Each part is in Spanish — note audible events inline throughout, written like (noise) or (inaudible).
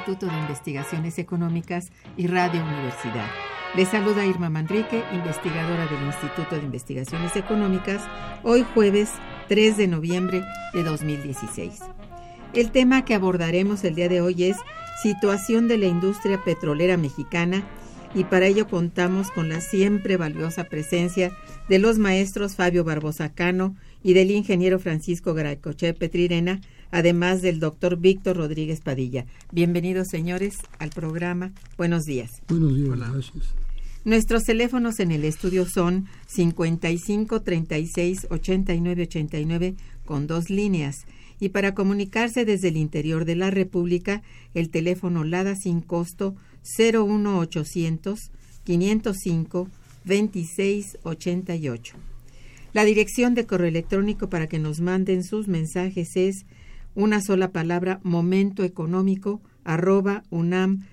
Instituto de Investigaciones Económicas y Radio Universidad. Les saluda Irma Manrique, investigadora del Instituto de Investigaciones Económicas, hoy jueves 3 de noviembre de 2016. El tema que abordaremos el día de hoy es situación de la industria petrolera mexicana y para ello contamos con la siempre valiosa presencia de los maestros Fabio Barbosa Cano y del ingeniero Francisco Garaycoche Petrirena, además del doctor Víctor Rodríguez Padilla. Bienvenidos, señores, al programa. Buenos días. Buenos días, gracias. Nuestros teléfonos en el estudio son 55 36 89 89 con dos líneas. Y para comunicarse desde el interior de la República, el teléfono LADA sin costo 01800 505 2688. La dirección de correo electrónico para que nos manden sus mensajes es una sola palabra momentoeconómico arroba unam.mx.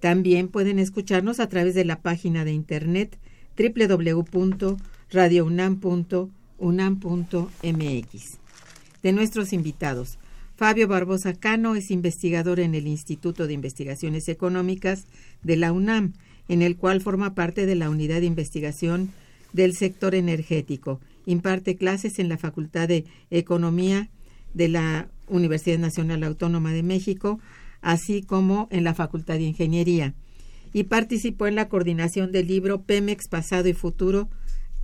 También pueden escucharnos a través de la página de internet www.radiounam.unam.mx. De nuestros invitados, Fabio Barbosa Cano es investigador en el Instituto de Investigaciones Económicas de la UNAM, en el cual forma parte de la unidad de investigación del sector energético. Imparte clases en la Facultad de Economía de la Universidad Nacional Autónoma de México, así como en la Facultad de Ingeniería. Y participó en la coordinación del libro Pemex Pasado y Futuro,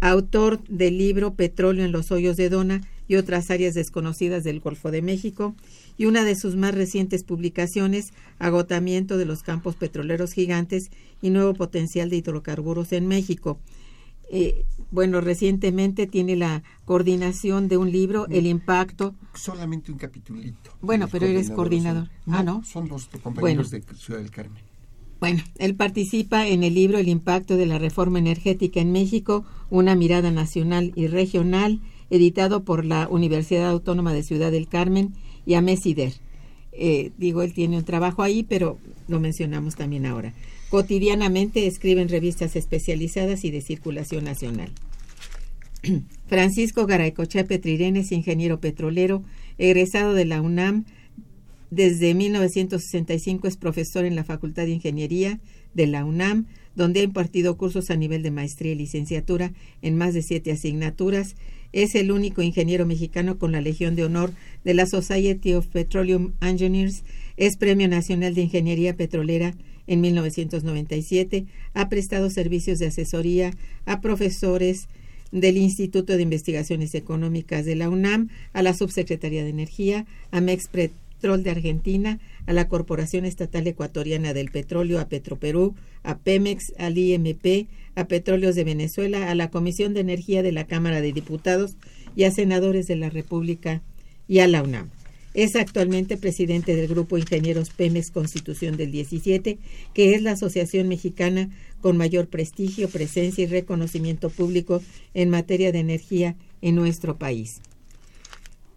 autor del libro Petróleo en los Hoyos de Dona y otras áreas desconocidas del Golfo de México, y una de sus más recientes publicaciones, Agotamiento de los campos petroleros gigantes y nuevo potencial de hidrocarburos en México. Eh, bueno, recientemente tiene la coordinación de un libro, El Impacto. Solamente un capitulito. Bueno, pero eres coordinador. son- ah, ¿no? Son dos compañeros Bueno. de Ciudad del Carmen. Bueno, él participa en el libro El impacto de la reforma energética en México, una mirada nacional y regional, editado por la Universidad Autónoma de Ciudad del Carmen y Amesider. Eh, digo, él tiene un trabajo ahí, pero lo mencionamos también ahora. Cotidianamente escribe en revistas especializadas y de circulación nacional. (clears throat) Francisco Garaycochea Petrirene es ingeniero petrolero, egresado de la UNAM. Desde 1965 es profesor en la Facultad de Ingeniería de la UNAM, donde ha impartido cursos a nivel de maestría y licenciatura en más de siete asignaturas. Es el único ingeniero mexicano con la Legión de Honor de la Society of Petroleum Engineers. Es Premio Nacional de Ingeniería Petrolera en 1997. Ha prestado servicios de asesoría a profesores del Instituto de Investigaciones Económicas de la UNAM, a la Subsecretaría de Energía, a Mexpetrol de Argentina, a la Corporación Estatal Ecuatoriana del Petróleo, a Petroperú, a Pemex, al IMP, a Petróleos de Venezuela, a la Comisión de Energía de la Cámara de Diputados y a senadores de la República y a la UNAM. Es actualmente presidente del Grupo Ingenieros Pemex Constitución del 17, que es la asociación mexicana con mayor prestigio, presencia y reconocimiento público en materia de energía en nuestro país.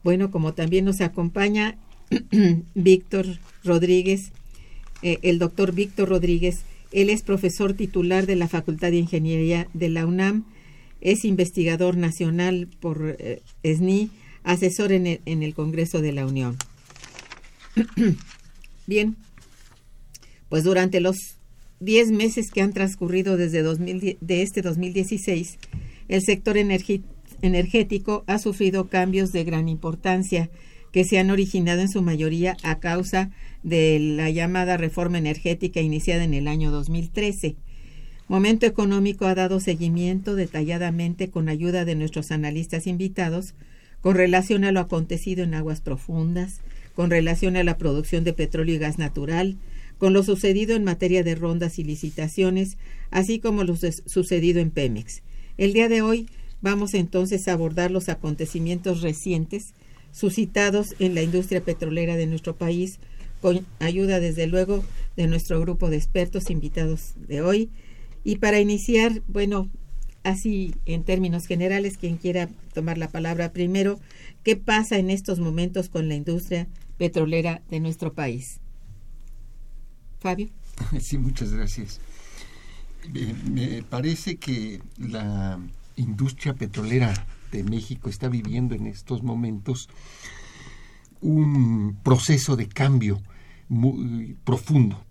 Bueno, como también nos acompaña (clears throat) Víctor Rodríguez, eh, el doctor Víctor Rodríguez, él es profesor titular de la Facultad de Ingeniería de la UNAM, es investigador nacional por eh, SNI, asesor en el, Congreso de la Unión. (clears throat) Bien, pues durante los 10 meses que han transcurrido desde 2000, de este 2016, el sector energético ha sufrido cambios de gran importancia que se han originado en su mayoría a causa de la llamada reforma energética iniciada en el año 2013. Momento Económico ha dado seguimiento detalladamente con ayuda de nuestros analistas invitados con relación a lo acontecido en aguas profundas, con relación a la producción de petróleo y gas natural, con lo sucedido en materia de rondas y licitaciones, así como lo sucedido en Pemex. El día de hoy vamos entonces a abordar los acontecimientos recientes suscitados en la industria petrolera de nuestro país, con ayuda desde luego de nuestro grupo de expertos invitados de hoy. Y para iniciar, bueno, así en términos generales, quien quiera tomar la palabra primero, ¿qué pasa en estos momentos con la industria petrolera de nuestro país? Fabio. (laughs) Sí, muchas gracias. Me parece que la industria petrolera de México está viviendo en estos momentos un proceso de cambio muy profundo.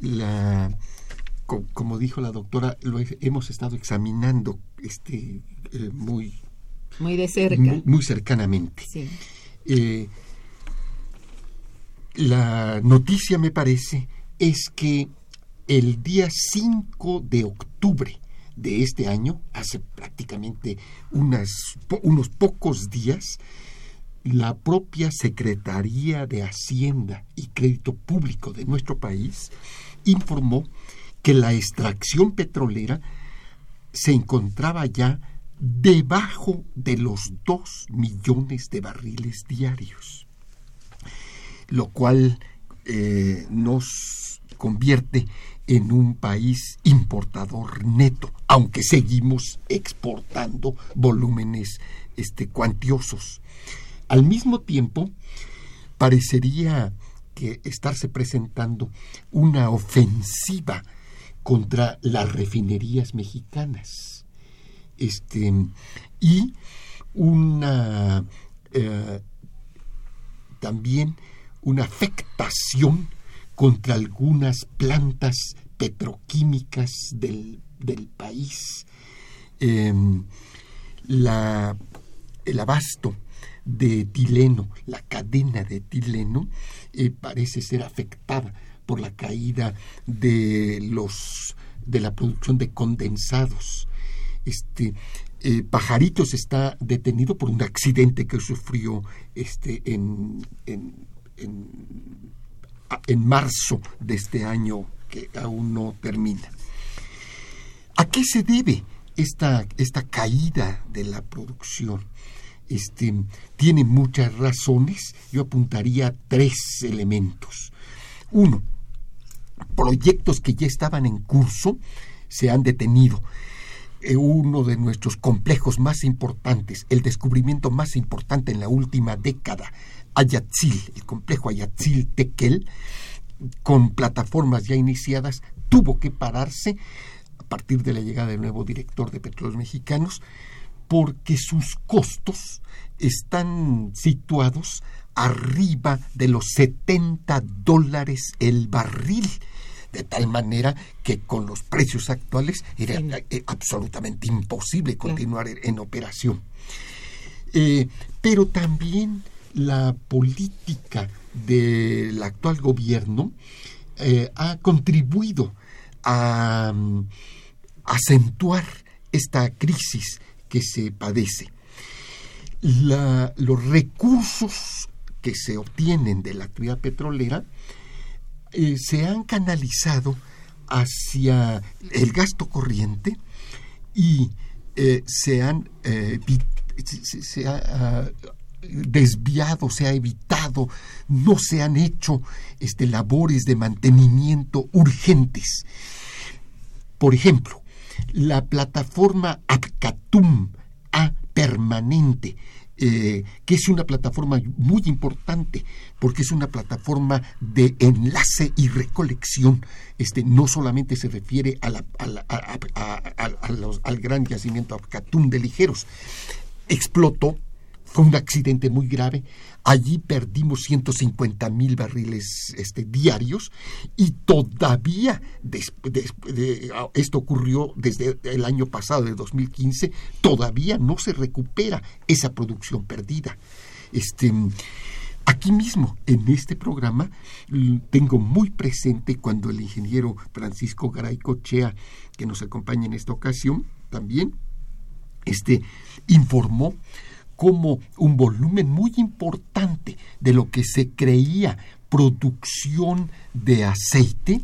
La, como dijo la doctora, lo hemos estado examinando este, eh, muy, muy de cerca. Muy, cercanamente. Eh, la noticia, me parece, es que el día 5 de octubre de este año, hace prácticamente unas, unos pocos días, la propia Secretaría de Hacienda y Crédito Público de nuestro país informó que la extracción petrolera se encontraba ya debajo de los dos millones de barriles diarios, lo cual eh, nos convierte en un país importador neto, aunque seguimos exportando volúmenes este, cuantiosos. Al mismo tiempo, parecería que estarse presentando una ofensiva contra las refinerías mexicanas. Este, y una eh, también una afectación contra algunas plantas petroquímicas del, país. Em, la, el abasto de etileno, la cadena de etileno, eh, parece ser afectada por la caída de los de la producción de condensados. Este eh, Pajaritos está detenido por un accidente que sufrió este en, en, en marzo de este año que aún no termina. ¿A qué se debe esta, esta caída de la producción? Este, tiene muchas razones. Yo apuntaría tres elementos. Uno, proyectos que ya estaban en curso se han detenido. Eh, uno de nuestros complejos más importantes, el descubrimiento más importante en la última década, Ayatzil, el complejo Ayatzil Tequel, con plataformas ya iniciadas, tuvo que pararse a partir de la llegada del nuevo director de Petróleos Mexicanos, porque sus costos están situados arriba de los 70 dólares el barril de tal manera que con los precios actuales era eh, absolutamente imposible continuar en operación. Eh, pero también la política del actual gobierno eh, ha contribuido a mm, acentuar esta crisis que se padece. los recursos que se obtienen de la actividad petrolera eh, se han canalizado hacia el gasto corriente y eh, se han se, ha, desviado, se ha evitado, no se han hecho este, labores de mantenimiento urgentes. Por ejemplo, la plataforma Apcatum A permanente, eh, que es una plataforma muy importante porque es una plataforma de enlace y recolección. Este, no solamente se refiere a la, al gran yacimiento Apcatum de ligeros. Explotó fue un accidente muy grave. Allí perdimos 150 mil barriles este, diarios y todavía, esto ocurrió desde el año pasado, de 2015, todavía no se recupera esa producción perdida. Este, Aquí mismo, en este programa, tengo muy presente cuando el ingeniero Francisco Garay Cochea, que nos acompaña en esta ocasión, también, este, informó como un volumen muy importante de lo que se creía producción de aceite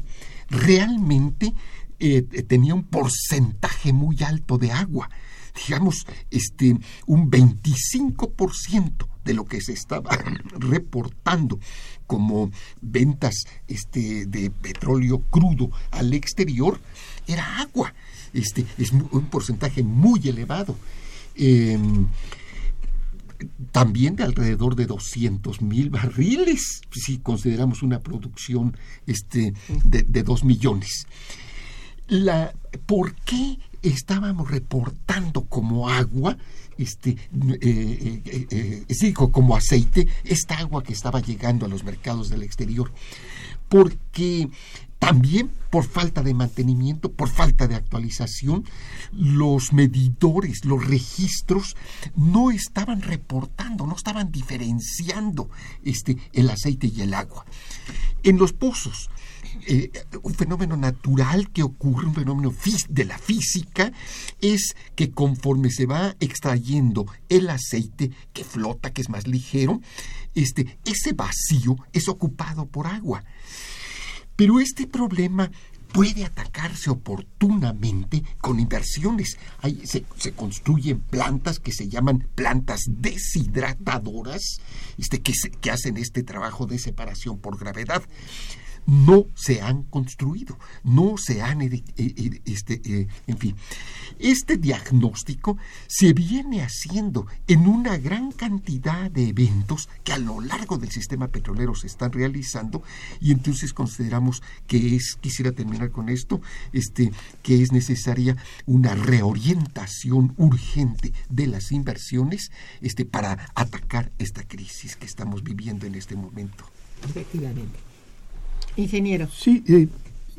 realmente eh, tenía un porcentaje muy alto de agua. Digamos este un 25% de lo que se estaba (clears throat) reportando como ventas este, de petróleo crudo al exterior era agua. Este es un porcentaje muy elevado. Em, también de alrededor de 200 mil barriles, si consideramos una producción este, de, de 2 millones. La, ¿Por qué estábamos reportando como agua, este, eh, eh, eh, como aceite, esta agua que estaba llegando a los mercados del exterior? Porque también por falta de mantenimiento, por falta de actualización, los medidores, los registros no estaban reportando, no estaban diferenciando este, el aceite y el agua. En los pozos, eh, un fenómeno natural que ocurre, un fenómeno de la física, es que conforme se va extrayendo el aceite que flota, que es más ligero, este, ese vacío es ocupado por agua. Pero este problema puede atacarse oportunamente con inversiones. se, construyen plantas que se llaman plantas deshidratadoras, este, que, que hacen este trabajo de separación por gravedad no se han construido, no se han, este, eh, en fin. Este diagnóstico se viene haciendo en una gran cantidad de eventos que a lo largo del sistema petrolero se están realizando y entonces consideramos que es, quisiera terminar con esto, este, que es necesaria una reorientación urgente de las inversiones este, para atacar esta crisis que estamos viviendo en este momento. Efectivamente. Ingeniero. Sí, eh,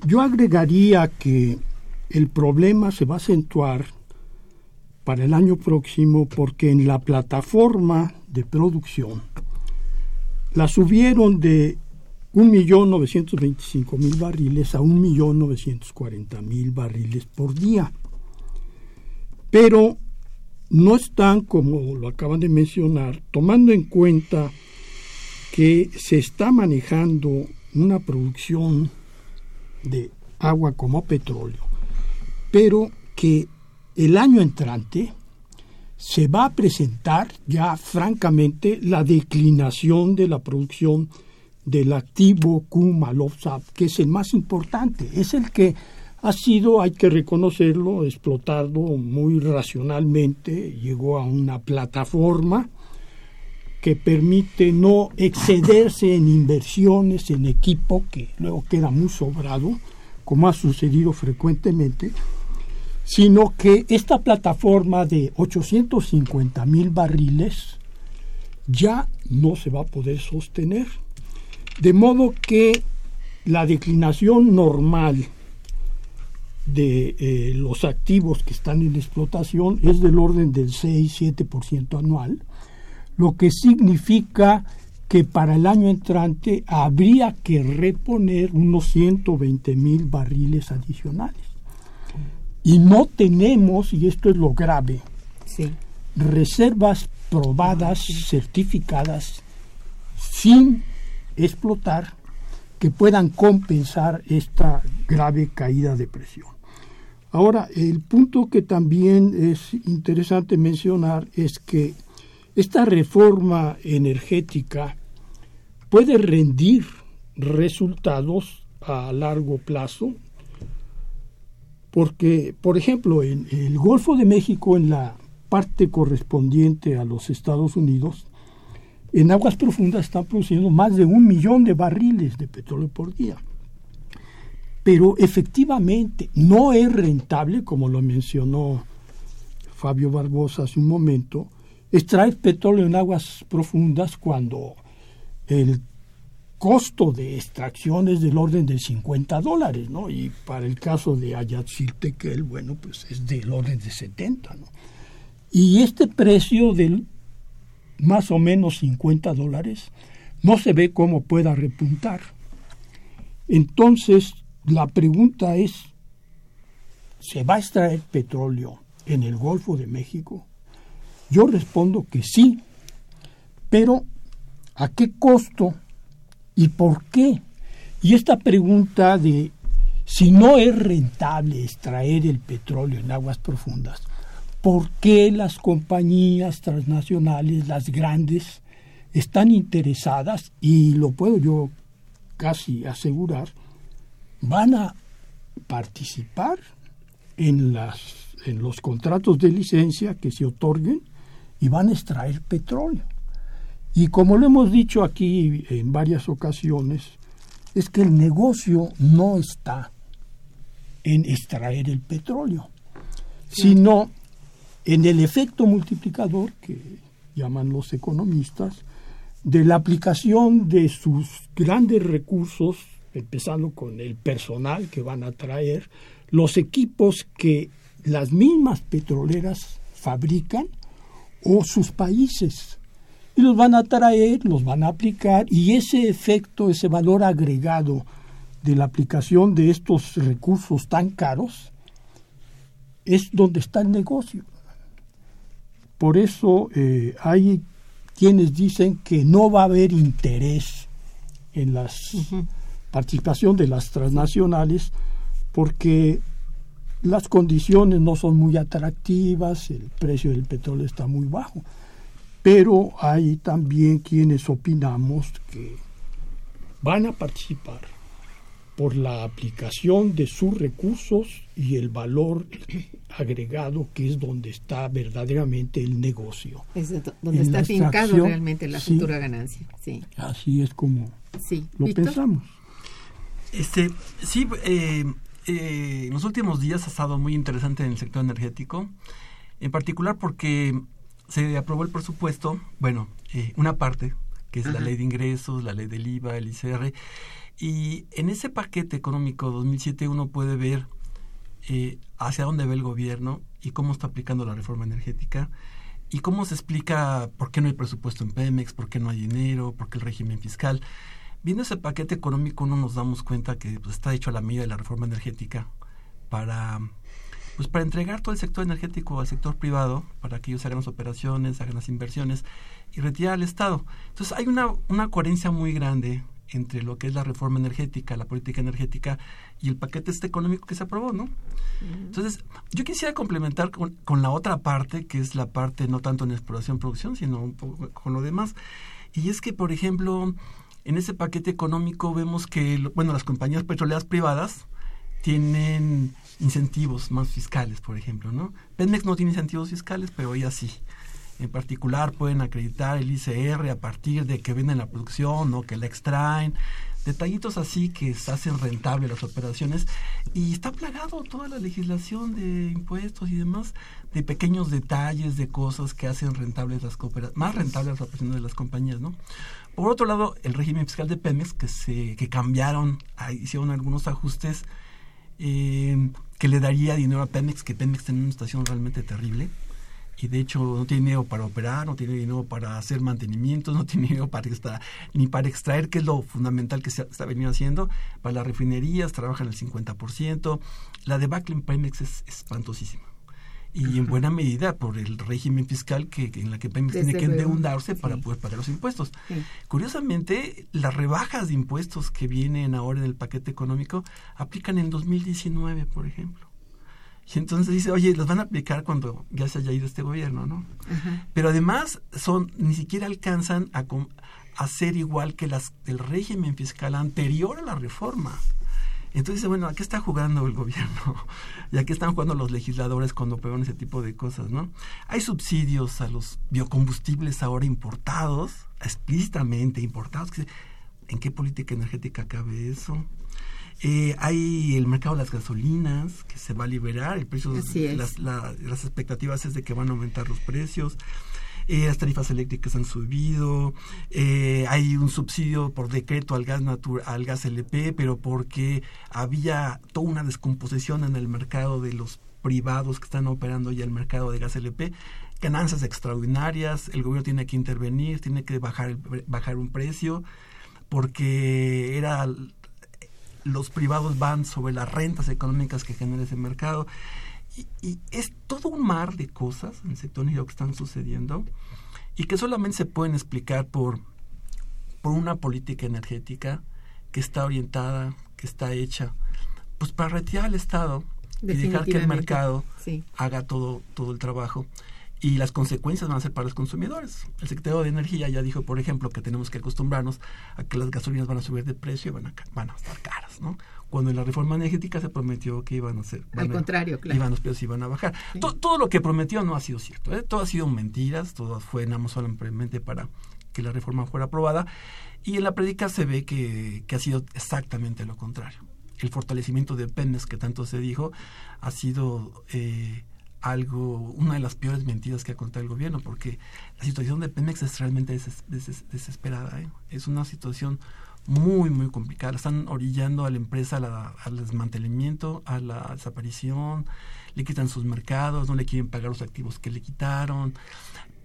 yo agregaría que el problema se va a acentuar para el año próximo porque en la plataforma de producción la subieron de 1.925.000 barriles a 1.940.000 barriles por día. Pero no están, como lo acaban de mencionar, tomando en cuenta que se está manejando una producción de agua como petróleo, pero que el año entrante se va a presentar ya francamente la declinación de la producción del activo Kumalovsap, que es el más importante, es el que ha sido, hay que reconocerlo, explotado muy racionalmente, llegó a una plataforma que permite no excederse en inversiones en equipo que luego queda muy sobrado, como ha sucedido frecuentemente, sino que esta plataforma de 850 mil barriles ya no se va a poder sostener. De modo que la declinación normal de eh, los activos que están en explotación es del orden del 6-7% anual, lo que significa que para el año entrante habría que reponer unos 120 mil barriles adicionales. Y no tenemos, y esto es lo grave, reservas probadas, certificadas, sin explotar, que puedan compensar esta grave caída de presión. Ahora, el punto que también es interesante mencionar es que esta reforma energética puede rendir resultados a largo plazo porque, por ejemplo, en el Golfo de México, en la parte correspondiente a los Estados Unidos, en aguas profundas están produciendo más de un millón de barriles de petróleo por día. Pero efectivamente no es rentable, como lo mencionó Fabio Barbosa hace un momento, extraer petróleo en aguas profundas cuando el costo de extracción es del orden de 50 dólares, ¿no? Y para el caso de Ayatziltequel, bueno, pues es del orden de 70, ¿no? Y este precio del más o menos 50 dólares no se ve cómo pueda repuntar. Entonces, la pregunta es, ¿se va a extraer petróleo en el Golfo de México? Yo respondo que sí, pero ¿a qué costo ¿Y por qué? Y esta pregunta de si no es rentable extraer el petróleo en aguas profundas, ¿por qué las compañías transnacionales, las grandes, están interesadas, y lo puedo yo casi asegurar, van a participar en, las, en los contratos de licencia que se otorguen y van a extraer petróleo? Y como lo hemos dicho aquí en varias ocasiones, es que el negocio no está en extraer el petróleo, sino en el efecto multiplicador que llaman los economistas de la aplicación de sus grandes recursos, empezando con el personal que van a traer, los equipos que las mismas petroleras fabrican o sus países y los van a traer, los van a aplicar y ese efecto, ese valor agregado de la aplicación de estos recursos tan caros es donde está el negocio. Por eso eh, hay quienes dicen que no va a haber interés en la participación de las transnacionales porque las condiciones no son muy atractivas, el precio del petróleo está muy bajo pero hay también quienes opinamos que van a participar por la aplicación de sus recursos y el valor agregado que es donde está verdaderamente el negocio. Es donde está fincado realmente la futura ganancia. Sí. Así es como lo pensamos. Este, sí, eh, eh, en los últimos días ha estado muy interesante en el sector energético, en particular porque se aprobó el presupuesto, bueno, eh, una parte, que es la ley de ingresos, la ley del IVA, el ICR, y en ese paquete económico 2007 uno puede ver eh, hacia dónde ve el gobierno y cómo está aplicando la reforma energética y cómo se explica por qué no hay presupuesto en Pemex, por qué no hay dinero, por qué el régimen fiscal. Viendo ese paquete económico uno nos damos cuenta que pues, está hecho a la medida de la reforma energética para pues para entregar todo el sector energético al sector privado, para que ellos hagan las operaciones, hagan las inversiones y retirar al Estado. Entonces hay una, una coherencia muy grande entre lo que es la reforma energética, la política energética y el paquete este económico que se aprobó, ¿no? Entonces, yo quisiera complementar con, con, la otra parte, que es la parte no tanto en exploración producción, sino un poco con lo demás. Y es que, por ejemplo, en ese paquete económico vemos que, bueno, las compañías petroleras privadas tienen incentivos más fiscales, por ejemplo, ¿no? Pemex no tiene incentivos fiscales, pero ella sí. En particular pueden acreditar el ICR a partir de que venden la producción o que la extraen. Detallitos así que hacen rentables las operaciones y está plagado toda la legislación de impuestos y demás de pequeños detalles de cosas que hacen rentables las más rentables las operaciones de las compañías, ¿no? Por otro lado, el régimen fiscal de Pemex que se que cambiaron, hicieron algunos ajustes eh, que le daría dinero a Pemex, que Pemex tiene una situación realmente terrible y de hecho no tiene dinero para operar, no tiene dinero para hacer mantenimiento, no (laughs) tiene dinero para ni para extraer, que es lo fundamental que se está venido haciendo. Para las refinerías trabajan el 50%. La debacle en Pemex es espantosísima y en buena medida por el régimen fiscal que, en la que tiene que endeudarse para poder pagar los impuestos. Curiosamente, las rebajas de impuestos que vienen ahora en el paquete económico aplican en 2019, por ejemplo. Y entonces dice, oye, los van a aplicar cuando ya se haya ido este gobierno, ¿no? Pero además son ni siquiera alcanzan a, a ser igual que las del régimen fiscal anterior a la reforma. Entonces, bueno, ¿a qué está jugando el gobierno? (laughs) ¿Y a qué están jugando los legisladores cuando pegan ese tipo de cosas, no? Hay subsidios a los biocombustibles ahora importados, explícitamente importados. ¿En qué política energética cabe eso? Eh, hay el mercado de las gasolinas que se va a liberar, el precio, las, las expectativas es de que van a aumentar los precios. Eh, las tarifas eléctricas han subido, eh, hay un subsidio por decreto al gas al gas LP, pero porque había toda una descomposición en el mercado de los privados que están operando ya el mercado de gas LP, ganancias extraordinarias, el gobierno tiene que intervenir, tiene que bajar bajar un precio porque era los privados van sobre las rentas económicas que genera ese mercado. Y, es todo un mar de cosas en el sector energético que están sucediendo y que solamente se pueden explicar por, por una política energética que está orientada, que está hecha, pues para retirar al Estado y dejar que el mercado haga todo, todo el trabajo y las consecuencias van a ser para los consumidores. El secretario de Energía ya dijo, por ejemplo, que tenemos que acostumbrarnos a que las gasolinas van a subir de precio y van a, van a estar caras, ¿no? Cuando en la reforma energética se prometió que iban a ser... Al contrario, claro. Iban los precios iban a bajar. Todo, lo que prometió no ha sido cierto, ¿eh? Todo ha sido mentiras, todo fue nada solamente para que la reforma fuera aprobada. Y en la prédica se ve que, que ha sido exactamente lo contrario. El fortalecimiento de Pemex que tanto se dijo ha sido... Eh, algo, una de las peores mentiras que ha contado el gobierno, porque la situación de Pemex es realmente desesperada. ¿eh? Es una situación muy, muy complicada. Están orillando a la empresa al desmantelamiento, a la desaparición, le quitan sus mercados, no le quieren pagar los activos que le quitaron.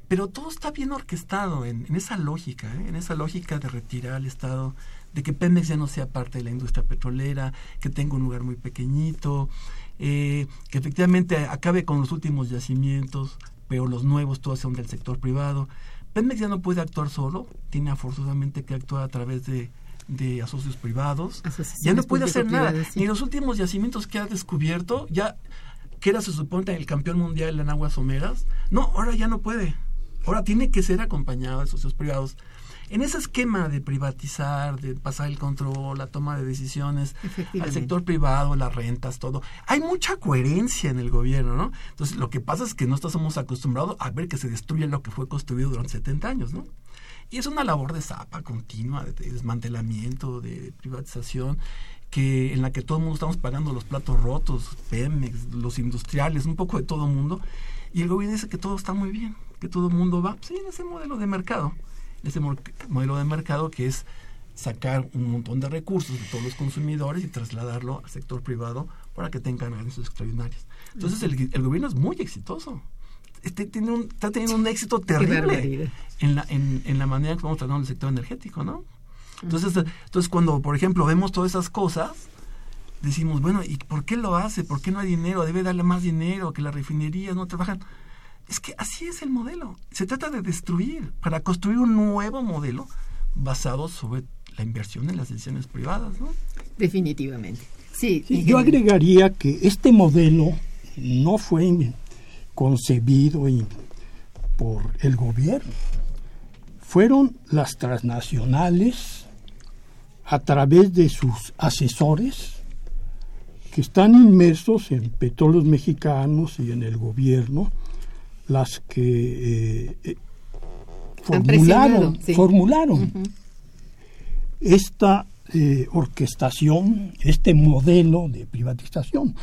Pero todo está bien orquestado en, esa lógica, ¿eh? en esa lógica de retirar al Estado, de que Pemex ya no sea parte de la industria petrolera, que tenga un lugar muy pequeñito, eh, que efectivamente acabe con los últimos yacimientos, pero los nuevos todos son del sector privado. Pemex ya no puede actuar solo, tiene forzosamente que actuar a través de, de asocios privados. Ya no puede hacer nada. Ni los últimos yacimientos que ha descubierto, ya que era se supone el campeón mundial en aguas someras, no, ahora ya no puede. Ahora tiene que ser acompañado de socios privados en ese esquema de privatizar, de pasar el control, la toma de decisiones al sector privado, las rentas, todo, hay mucha coherencia en el gobierno, ¿no? Entonces, lo que pasa es que no estamos acostumbrados a ver que se destruye lo que fue construido durante 70 años, ¿no? Y es una labor de zapa continua, de, desmantelamiento, de privatización, que en la que todo el mundo estamos pagando los platos rotos, Pemex, los industriales, un poco de todo el mundo. Y el gobierno dice que todo está muy bien, que todo el mundo va, sí, en ese modelo de mercado ese modelo de mercado que es sacar un montón de recursos de todos los consumidores y trasladarlo al sector privado para que tengan ganancias extraordinarias. Entonces el, gobierno es muy exitoso. Este, tiene un, está teniendo un éxito terrible en la, en, en la manera que vamos tratando el sector energético, ¿no? Entonces, entonces cuando, por ejemplo, vemos todas esas cosas, decimos, bueno, ¿y por qué lo hace? ¿Por qué no hay dinero? Debe darle más dinero, que las refinerías no trabajan. Es que así es el modelo. Se trata de destruir para construir un nuevo modelo basado sobre la inversión en las decisiones privadas, ¿no? Definitivamente. Sí, yo agregaría que este modelo no fue concebido por el gobierno. Fueron las transnacionales a través de sus asesores que están inmersos en petróleos mexicanos y en el gobierno las que eh, eh, formularon, formularon esta eh, orquestación, este modelo de privatización.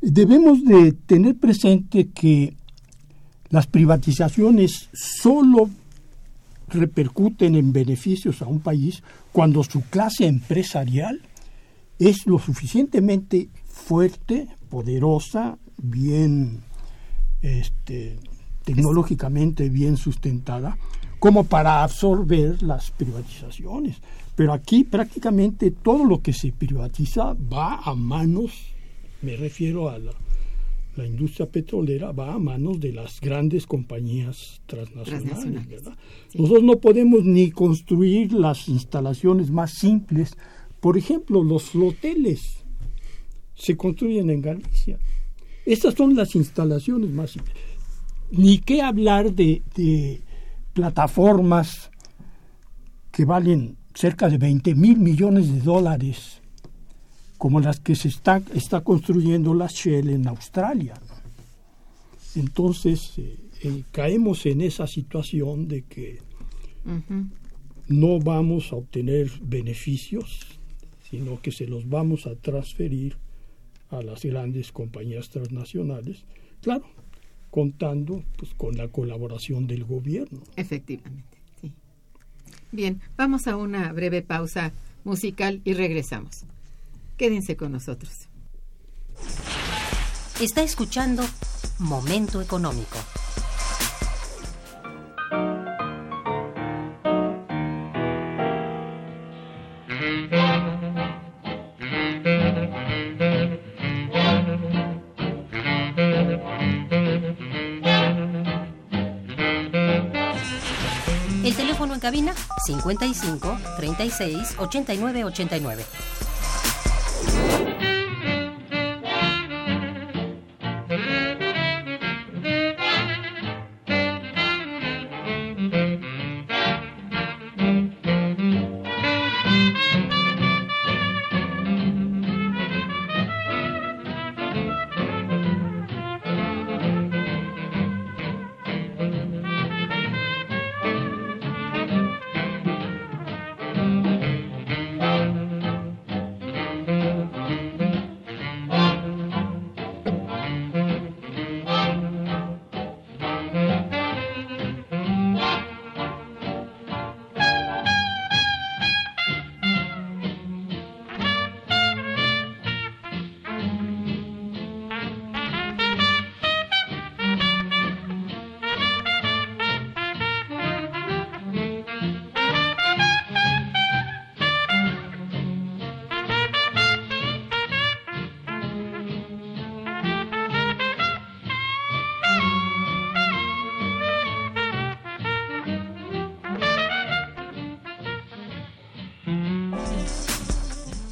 Debemos de tener presente que las privatizaciones solo repercuten en beneficios a un país cuando su clase empresarial es lo suficientemente fuerte, poderosa, bien este, tecnológicamente bien sustentada como para absorber las privatizaciones. Pero aquí prácticamente todo lo que se privatiza va a manos, me refiero a la, industria petrolera, va a manos de las grandes compañías transnacionales. Nosotros no podemos ni construir las instalaciones más simples. Por ejemplo, los floteles se construyen en Galicia Estas son las instalaciones más... Ni qué hablar de, de plataformas que valen cerca de 20 mil millones de dólares, como las que se está, está construyendo la Shell en Australia. Entonces, eh, eh, caemos en esa situación de que no vamos a obtener beneficios, sino que se los vamos a transferir a las grandes compañías transnacionales, claro, contando pues, con la colaboración del gobierno. Efectivamente, sí. Bien, vamos a una breve pausa musical y regresamos. Quédense con nosotros. Está escuchando Momento Económico. Cabina 55 36 89 89.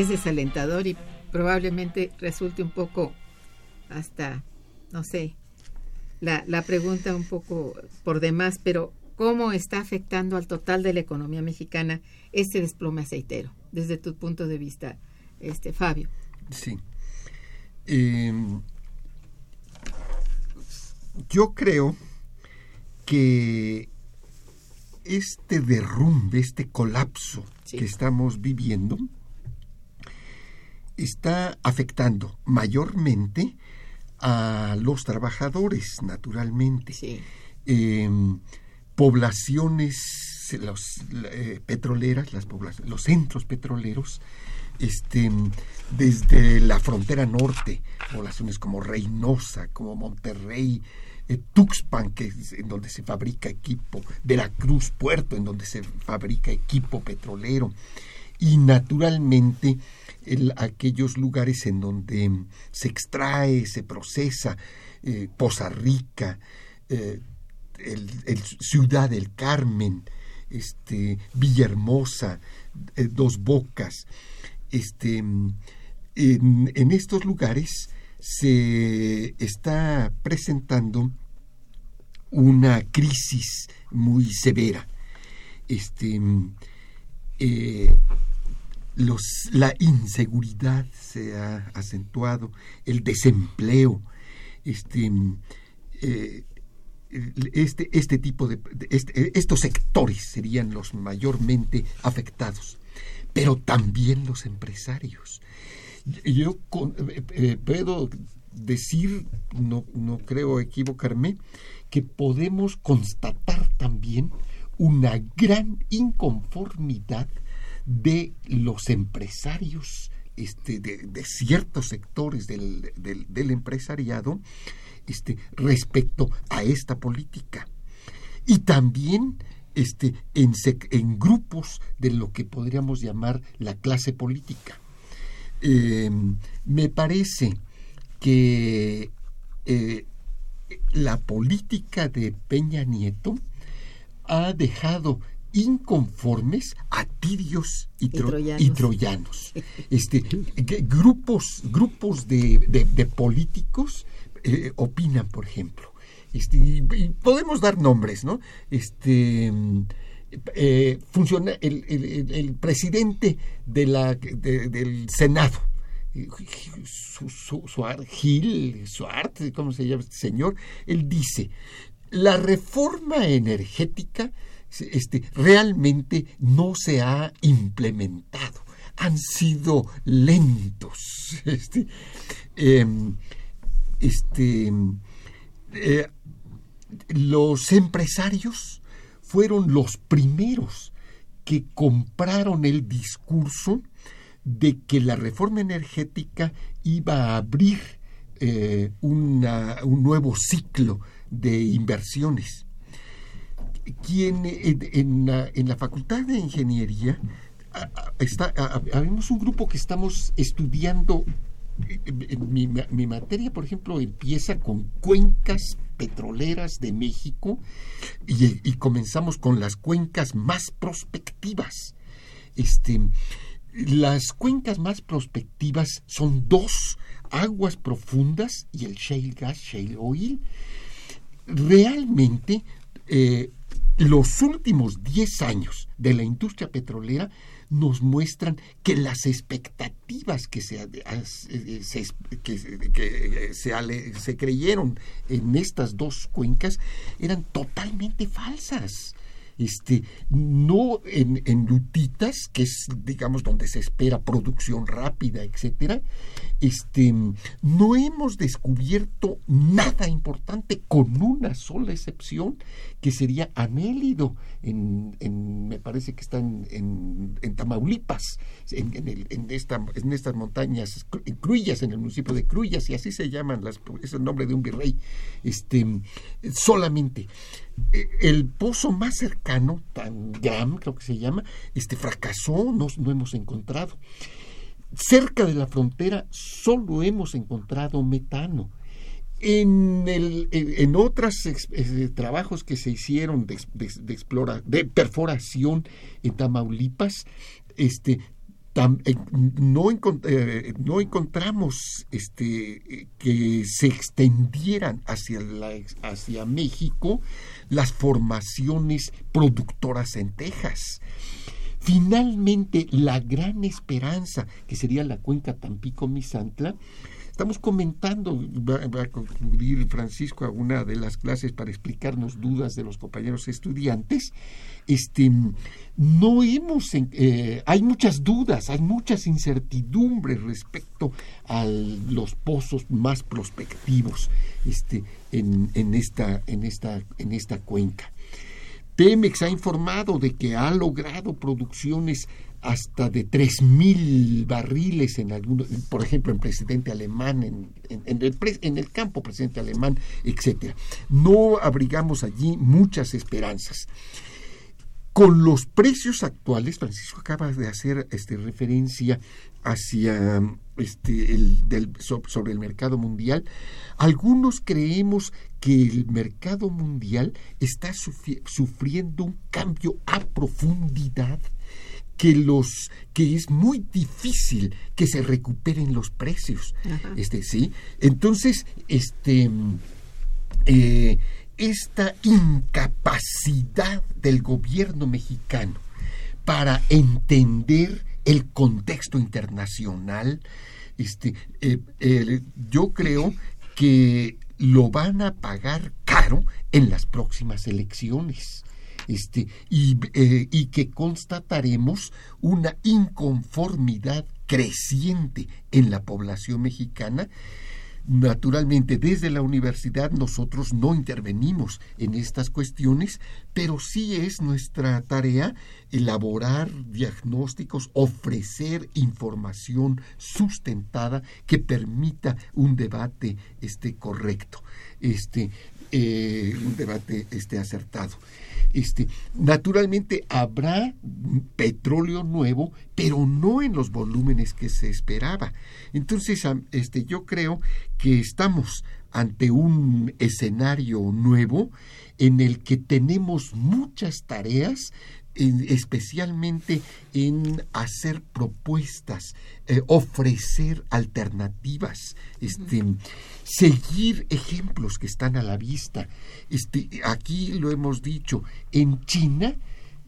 Es desalentador y probablemente resulte un poco hasta, no sé, la, la pregunta un poco por demás, pero ¿cómo está afectando al total de la economía mexicana este desplome aceitero, desde tu punto de vista, este Fabio? Sí. Eh, yo creo que este derrumbe, este colapso Sí. que estamos viviendo, está afectando mayormente a los trabajadores, naturalmente. Sí. Eh, poblaciones los, eh, petroleras, las poblac- los centros petroleros, este, desde la frontera norte, poblaciones como Reynosa, como Monterrey, eh, Tuxpan, que es en donde se fabrica equipo, Veracruz, Puerto, en donde se fabrica equipo petrolero, y naturalmente el- aquellos lugares en donde se extrae, se procesa, eh, Poza Rica, eh, el, Ciudad del Carmen, este, Villahermosa, eh, Dos Bocas, este, en, en estos lugares se está presentando una crisis muy severa. Este, eh, la inseguridad se ha acentuado, el desempleo, este, eh, este, este tipo de, este- estos sectores serían los mayormente afectados, pero también los empresarios. yo eh, eh, puedo decir, no, no creo equivocarme, que podemos constatar también una gran inconformidad de los empresarios este, de, ciertos sectores del, del, empresariado este, respecto a esta política. Y también este, en, en, grupos de lo que podríamos llamar la clase política. Em, me parece que eh, la política de Peña Nieto ha dejado inconformes a tirios y, troyanos. (laughs) Este, grupos, grupos de, políticos eh, opinan, por ejemplo. Este, y, podemos dar nombres, ¿no? Este, eh, funciona el, el, presidente de la, del Senado, su, su, Gil, Suárez, ¿cómo se llama este señor? Él dice, la reforma energética este, realmente no se ha implementado. Han sido lentos. (laughs) Este, em, este, eh, los empresarios fueron los primeros que compraron el discurso de que la reforma energética iba a abrir eh, un nuevo ciclo de inversiones quien en, la, Facultad de Ingeniería está, habemos un grupo que estamos estudiando mi, mi, materia, por ejemplo, empieza con cuencas petroleras de México y, y, comenzamos con las cuencas más prospectivas. Este, las cuencas más prospectivas son dos, aguas profundas y el shale gas, shale oil. Realmente eh, los últimos 10 años de la industria petrolera nos muestran que las expectativas que se, que, se, creyeron en estas dos cuencas eran totalmente falsas este, no en, en, lutitas, que es, digamos, donde se espera producción rápida, etcétera, este, no hemos descubierto nada importante, con una sola excepción, que sería anélido, en, en me parece que está en, en, Tamaulipas, en, esta, en estas montañas, en Cruyas, en el municipio de Cruyas, y así se llaman, las, es el nombre de un virrey, este, solamente el pozo más cercano, Tangram, creo que se llama, este fracasó, no, hemos encontrado. Cerca de la frontera solo hemos encontrado metano. En, el, en otros eh, trabajos que se hicieron de, de, de perforación en Tamaulipas, este, eh, no, eh, no, encontramos este, que se extendieran hacia, la, hacia México las formaciones productoras en Texas. Finalmente, la gran esperanza, que sería la cuenca Tampico-Misantla, estamos comentando, va, a concluir Francisco alguna de las clases para explicarnos dudas de los compañeros estudiantes, este, no hemos, eh, hay muchas dudas, hay muchas incertidumbres respecto a los pozos más prospectivos este, en, en, esta, en, esta, en esta cuenca. Pemex ha informado de que ha logrado producciones hasta de 3.000 barriles en algunos, por ejemplo, en presidente alemán, en, el, en el campo presidente alemán, etcétera. No abrigamos allí muchas esperanzas. Con los precios actuales, Francisco acaba de hacer este, referencia hacia este, el, del, sobre el mercado mundial, algunos creemos que el mercado mundial está sufriendo un cambio a profundidad que los que es muy difícil que se recuperen los precios. Este sí. Entonces este eh, esta incapacidad del gobierno mexicano para entender el contexto internacional este eh, yo creo que lo van a pagar caro en las próximas elecciones este, y, eh, y que constataremos una inconformidad creciente en la población mexicana. Naturalmente, desde la universidad nosotros no intervenimos en estas cuestiones, pero sí es nuestra tarea elaborar diagnósticos, ofrecer información sustentada que permita un debate este, correcto, este, eh, un debate este, acertado. Este, naturalmente habrá petróleo nuevo, pero no en los volúmenes que se esperaba. Entonces, este, yo creo que estamos ante un escenario nuevo en el que tenemos muchas tareas especialmente en hacer propuestas, eh, ofrecer alternativas, este, seguir ejemplos que están a la vista. Este, aquí lo hemos dicho, en China,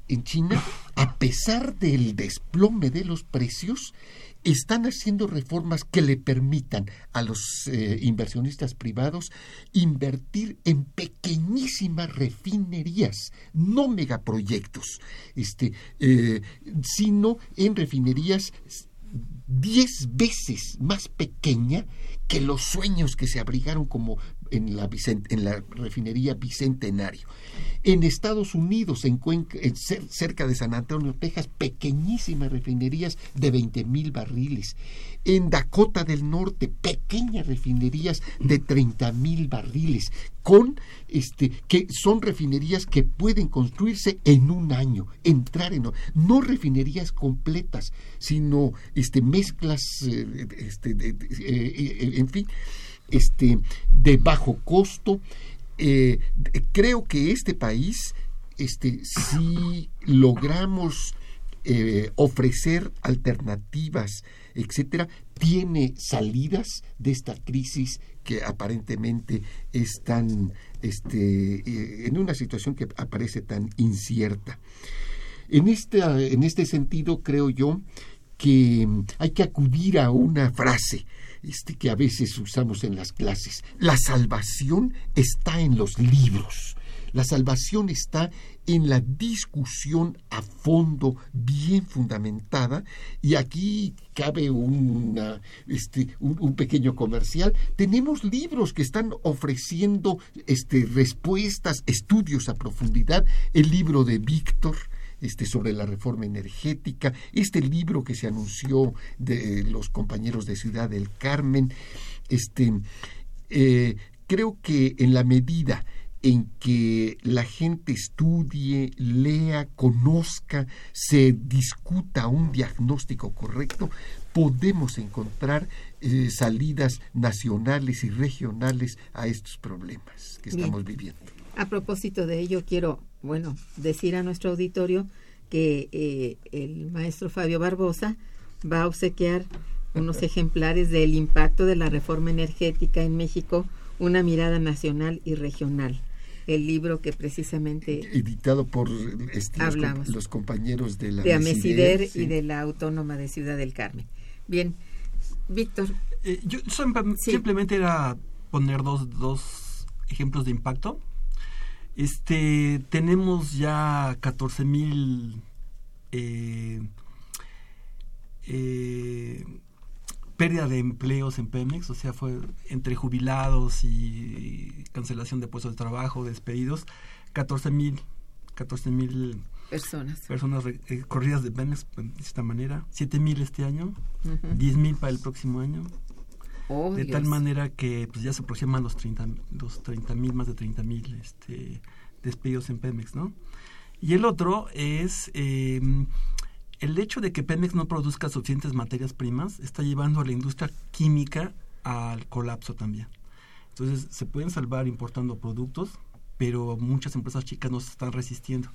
en China, a pesar del desplome de los precios, están haciendo reformas que le permitan a los eh, inversionistas privados invertir en pequeñísimas refinerías, no megaproyectos, este, eh, sino en refinerías diez veces más pequeña que los sueños que se abrigaron como en la, refinería Bicentenario. En Estados Unidos, en, cerca de San Antonio, Texas, pequeñísimas refinerías de 20 mil barriles. En Dakota del Norte, pequeñas refinerías de 30 mil barriles, con este, que son refinerías que pueden construirse en un año, entrar en no refinerías completas, sino este, mezclas, eh, este, eh, eh, en fin, este, de bajo costo eh, creo que este país, este, si logramos eh, ofrecer alternativas, etcétera, tiene salidas de esta crisis que aparentemente es tan, este, eh, en una situación que aparece tan incierta. En, esta, en este sentido, creo yo que hay que acudir a una frase este que a veces usamos en las clases. La salvación está en los libros. La salvación está en la discusión a fondo bien fundamentada y aquí cabe este, un, pequeño comercial. Tenemos libros que están ofreciendo este, respuestas, estudios a profundidad. El libro de Víctor, este, sobre la reforma energética, este libro que se anunció de los compañeros de Ciudad del Carmen, este, eh, creo que en la medida en que la gente estudie, lea, conozca, se discuta un diagnóstico correcto, podemos encontrar eh, salidas nacionales y regionales a estos problemas que estamos viviendo. A propósito de ello, quiero bueno, decir a nuestro auditorio que eh, el maestro Fabio Barbosa va a obsequiar unos (laughs) ejemplares del impacto de la reforma energética en México, una mirada nacional y regional. El libro que precisamente editado por este, los, compañeros de la de Amesider y de la Autónoma de Ciudad del Carmen. Bien, Víctor. Eh, yo simplemente era poner dos, dos ejemplos de impacto. Este, tenemos ya 14 mil eh, eh, pérdida de empleos en Pemex, o sea, fue entre jubilados y cancelación de puestos de trabajo, despedidos, 14 mil 14 mil personas, personas eh, corridas de Pemex de esta manera, 7 mil este año, 10 mil para el próximo año. Oh, de tal manera que pues ya se aproximan los 30 los 30 mil más de 30 mil este despedidos en Pemex, ¿no? Y el otro es em, el hecho de que Pemex no produzca suficientes materias primas está llevando a la industria química al colapso también. Entonces se pueden salvar importando productos, pero muchas empresas chicas no se están resistiendo.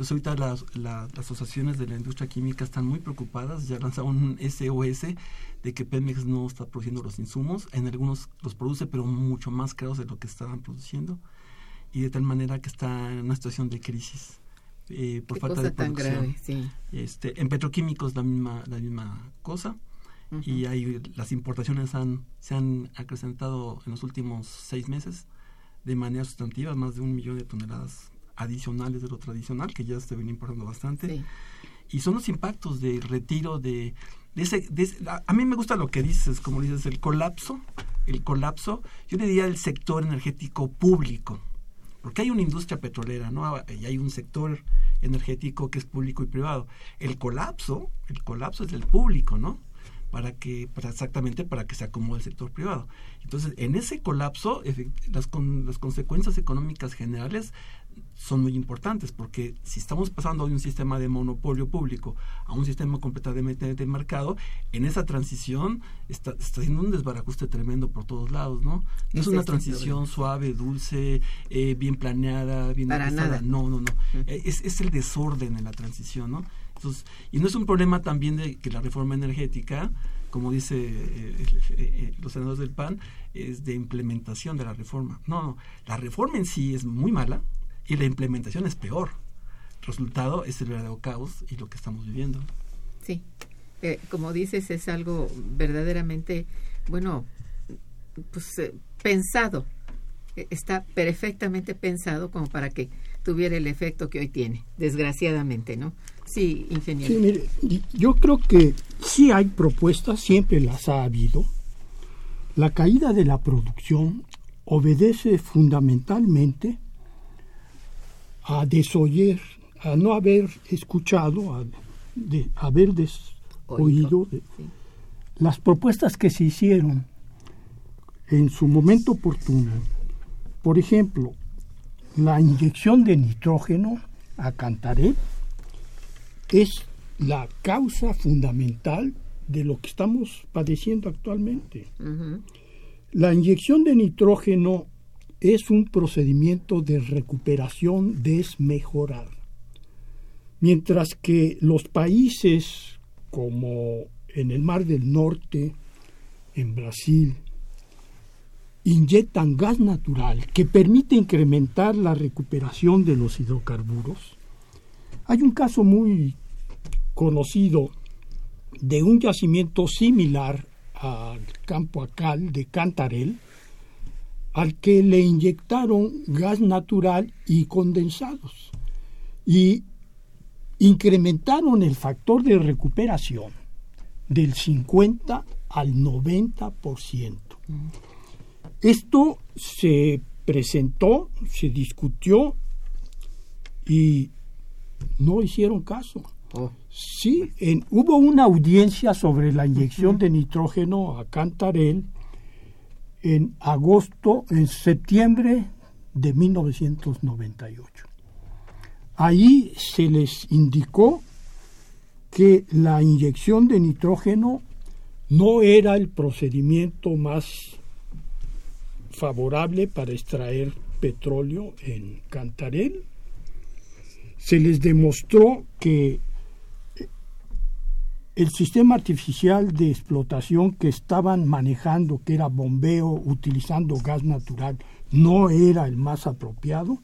Entonces ahorita las, las, asociaciones de la industria química están muy preocupadas, ya lanzaron un SOS de que Pemex no está produciendo los insumos, en algunos los produce pero mucho más caros de lo que estaban produciendo. Y de tal manera que está en una situación de crisis eh, por falta de producción. este, en petroquímicos la misma la misma cosa. Y ahí las importaciones han se han acrecentado en los últimos seis meses de manera sustantiva más de un millón de toneladas adicionales de lo tradicional, que ya se ven importando bastante. Sí. Y son los impactos del retiro de, de ese, de ese- a, a mí me gusta lo que dices, como dices, el colapso, el colapso, yo le diría el sector energético público, porque hay una industria petrolera, ¿no? Y hay un sector energético que es público y privado. El colapso, el colapso es del público, ¿no? Para que, para exactamente para que se acomode el sector privado. Entonces, en ese colapso, las, con, las consecuencias económicas generales son muy importantes porque si estamos pasando de un sistema de monopolio público a un sistema completamente de mercado, en esa transición está, está haciendo un desbarajuste tremendo por todos lados, ¿no? No es una transición suave, dulce, eh, bien planeada, bien Para nada. No, no, no. Eh, Es, es el desorden en la transición, ¿no? Entonces, y no es un problema también de que la reforma energética, como dice eh, eh, eh, los senadores del PAN, es de implementación de la reforma. No, no, la reforma en sí es muy mala y la implementación es peor. El resultado es el verdadero caos y lo que estamos viviendo. Sí, Eh, como dices, es algo verdaderamente, bueno, pues eh, pensado. Eh, Está perfectamente pensado como para que tuviera el efecto que hoy tiene, desgraciadamente, ¿no? Sí, ingeniero. Sí, mire, yo creo que sí hay propuestas, siempre las ha habido. La caída de la producción obedece fundamentalmente a desoyer, a no haber escuchado, a de haber desoído de- Sí. las propuestas que se hicieron en su momento oportuno. Por ejemplo, la inyección de nitrógeno a Cantaré es la causa fundamental de lo que estamos padeciendo actualmente. La inyección de nitrógeno es un procedimiento de recuperación desmejorada. Mientras que los países como en el Mar del Norte, en Brasil, inyectan gas natural que permite incrementar la recuperación de los hidrocarburos. Hay un caso muy conocido de un yacimiento similar al campo Acal de Cantarel, al que le inyectaron gas natural y condensados y incrementaron el factor de recuperación del 50 al 90%. Esto se presentó, se discutió y no hicieron caso. Oh, Sí, en- hubo una audiencia sobre la inyección de nitrógeno a Cantarel en agosto, en septiembre de 1998. Ahí se les indicó que la inyección de nitrógeno no era el procedimiento más favorable para extraer petróleo en Cantarel. Se les demostró que el sistema artificial de explotación que estaban manejando, que era bombeo utilizando gas natural, no era el más apropiado.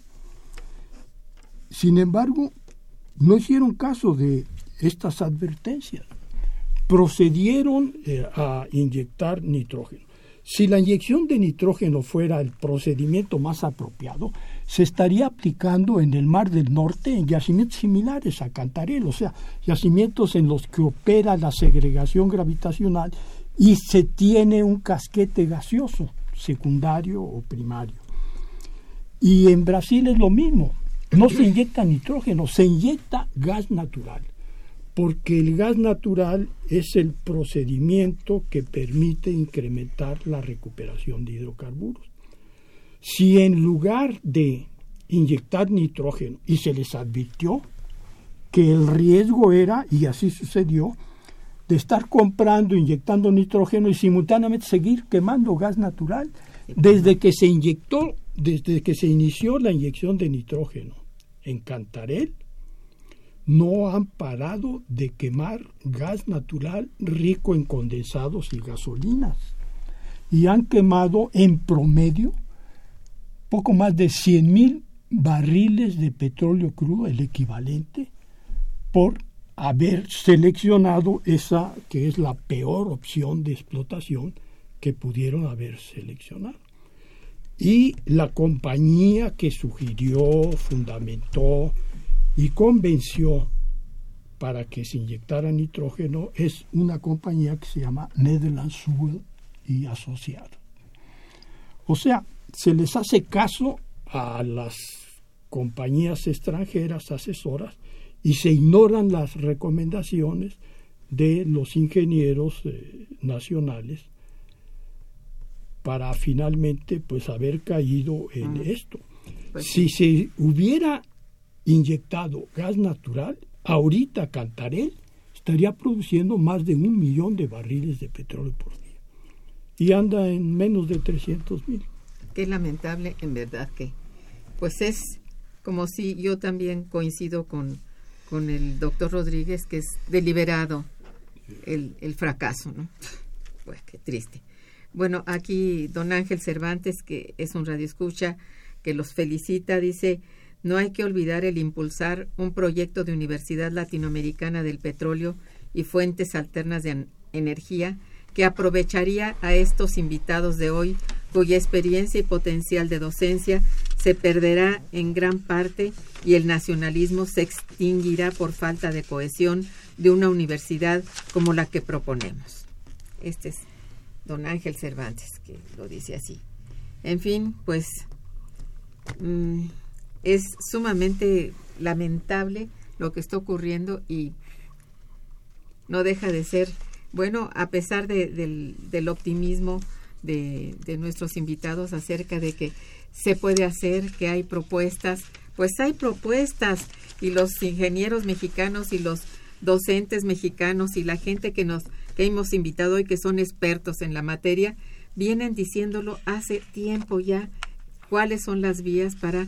Sin embargo, no hicieron caso de estas advertencias. Procedieron eh, a inyectar nitrógeno. Si la inyección de nitrógeno fuera el procedimiento más apropiado, se estaría aplicando en el Mar del Norte en yacimientos similares a Cantarel, o sea, yacimientos en los que opera la segregación gravitacional y se tiene un casquete gaseoso, secundario o primario. Y en Brasil es lo mismo, no se inyecta nitrógeno, se inyecta gas natural porque el gas natural es el procedimiento que permite incrementar la recuperación de hidrocarburos. Si en lugar de inyectar nitrógeno, y se les advirtió que el riesgo era, y así sucedió, de estar comprando, inyectando nitrógeno y simultáneamente seguir quemando gas natural, desde que se inyectó, desde que se inició la inyección de nitrógeno en Cantarel, no han parado de quemar gas natural rico en condensados y gasolinas. Y han quemado en promedio poco más de 100 mil barriles de petróleo crudo, el equivalente, por haber seleccionado esa que es la peor opción de explotación que pudieron haber seleccionado. Y la compañía que sugirió, fundamentó y convenció para que se inyectara nitrógeno es una compañía que se llama Netherlands y Asociado. O sea, se les hace caso a las compañías extranjeras asesoras y se ignoran las recomendaciones de los ingenieros eh, nacionales para finalmente pues haber caído en esto. Pues si se hubiera inyectado gas natural, ahorita Cantarell estaría produciendo más de un millón de barriles de petróleo por día y anda en menos de 300 mil. Qué lamentable, en verdad que. Pues es como si yo también coincido con, con el doctor Rodríguez, que es deliberado el, el fracaso, ¿no? Pues qué triste. Bueno, aquí don Ángel Cervantes, que es un radioescucha, que los felicita, dice, no hay que olvidar el impulsar un proyecto de Universidad Latinoamericana del Petróleo y Fuentes Alternas de en- Energía que aprovecharía a estos invitados de hoy, cuya experiencia y potencial de docencia se perderá en gran parte y el nacionalismo se extinguirá por falta de cohesión de una universidad como la que proponemos. Este es don Ángel Cervantes que lo dice así. En fin, pues mm, es sumamente lamentable lo que está ocurriendo y no deja de ser, bueno, a pesar de- del, optimismo de, de nuestros invitados acerca de que se puede hacer, que hay propuestas, pues hay propuestas y los ingenieros mexicanos y los docentes mexicanos y la gente que nos que hemos invitado hoy que son expertos en la materia vienen diciéndolo hace tiempo ya cuáles son las vías para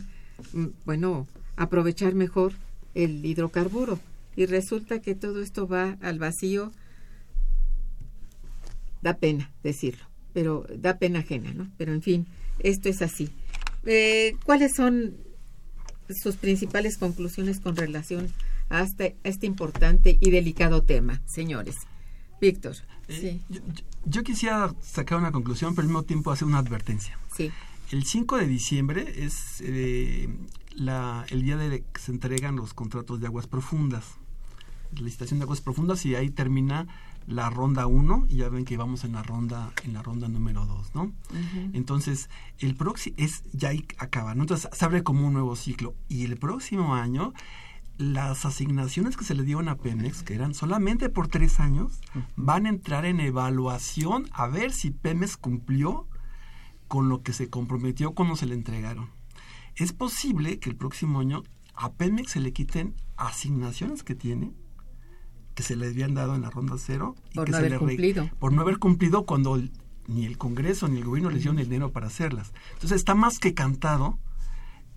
bueno aprovechar mejor el hidrocarburo. Y resulta que todo esto va al vacío. Da pena decirlo pero da pena ajena no pero en fin esto es así. Eh, cuáles son sus principales conclusiones con relación a este, a este importante y delicado tema señores Víctor. Eh, sí. yo, yo- yo quisiera sacar una conclusión, pero al mismo tiempo hacer una advertencia. sí El 5 de diciembre es eh, la, el día de que se entregan los contratos de aguas profundas. La licitación de aguas profundas y ahí termina la ronda 1 y ya ven que vamos en la ronda en la ronda número 2, ¿no? Entonces, el próximo es ya ahí acaba, ¿no? Entonces se abre como un nuevo ciclo y el próximo año las asignaciones que se le dieron a Pemex, que eran solamente por tres años, van a entrar en evaluación a ver si Pemex cumplió con lo que se comprometió cuando se le entregaron. Es posible que el próximo año a Pemex se le quiten asignaciones que tiene, que se le habían dado en la ronda cero. Y Por que no se haber le cumplido. Por no haber cumplido cuando el- ni el Congreso ni el gobierno les dieron el dinero para hacerlas. Entonces está más que cantado